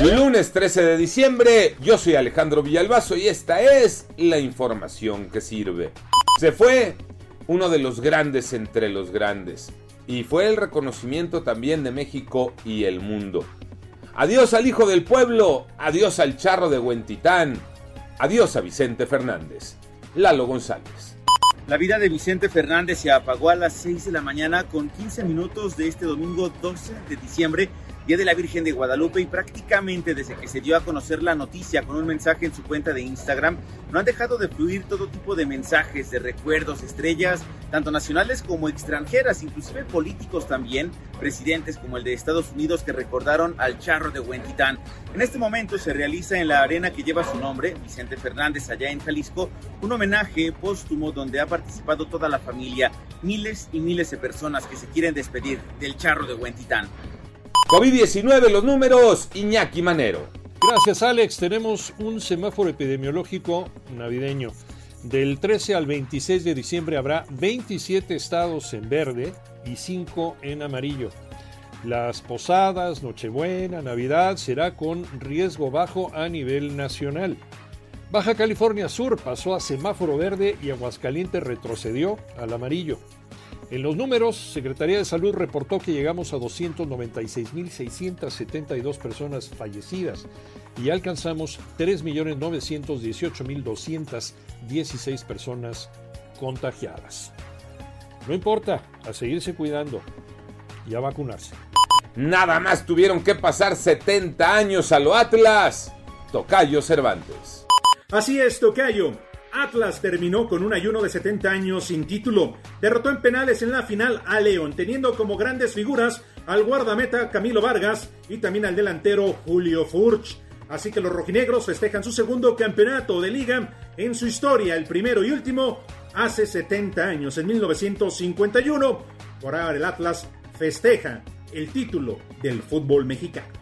Lunes 13 de diciembre, yo soy Alejandro Villalbazo y esta es la información que sirve. Se fue uno de los grandes entre los grandes y fue el reconocimiento también de México y el mundo. Adiós al hijo del pueblo, adiós al charro de Huentitán, adiós a Vicente Fernández. Lalo González. La vida de Vicente Fernández se apagó a las 6 de la mañana con 15 minutos de este domingo 12 de diciembre Día de la Virgen de Guadalupe y prácticamente desde que se dio a conocer la noticia con un mensaje en su cuenta de Instagram, no han dejado de fluir todo tipo de mensajes, de recuerdos, estrellas, tanto nacionales como extranjeras, inclusive políticos también, presidentes como el de Estados Unidos que recordaron al charro de Huentitán. En este momento se realiza en la arena que lleva su nombre, Vicente Fernández, allá en Jalisco, un homenaje póstumo donde ha participado toda la familia, miles y miles de personas que se quieren despedir del charro de Huentitán. COVID-19, los números, Iñaki Manero. Gracias Alex, tenemos un semáforo epidemiológico navideño. Del 13 al 26 de diciembre habrá 27 estados en verde y 5 en amarillo. Las posadas, Nochebuena, Navidad será con riesgo bajo a nivel nacional. Baja California Sur pasó a semáforo verde y Aguascalientes retrocedió al amarillo. En los números, Secretaría de Salud reportó que llegamos a 296.672 personas fallecidas y alcanzamos 3.918.216 personas contagiadas. No importa, a seguirse cuidando y a vacunarse. Nada más tuvieron que pasar 70 años a lo Atlas. Tocayo Cervantes. Así es, Tocayo. Atlas terminó con un ayuno de 70 años sin título. Derrotó en penales en la final a León, teniendo como grandes figuras al guardameta Camilo Vargas y también al delantero Julio Furch. Así que los rojinegros festejan su segundo campeonato de liga en su historia, el primero y último hace 70 años, en 1951. Por ahora el Atlas festeja el título del fútbol mexicano.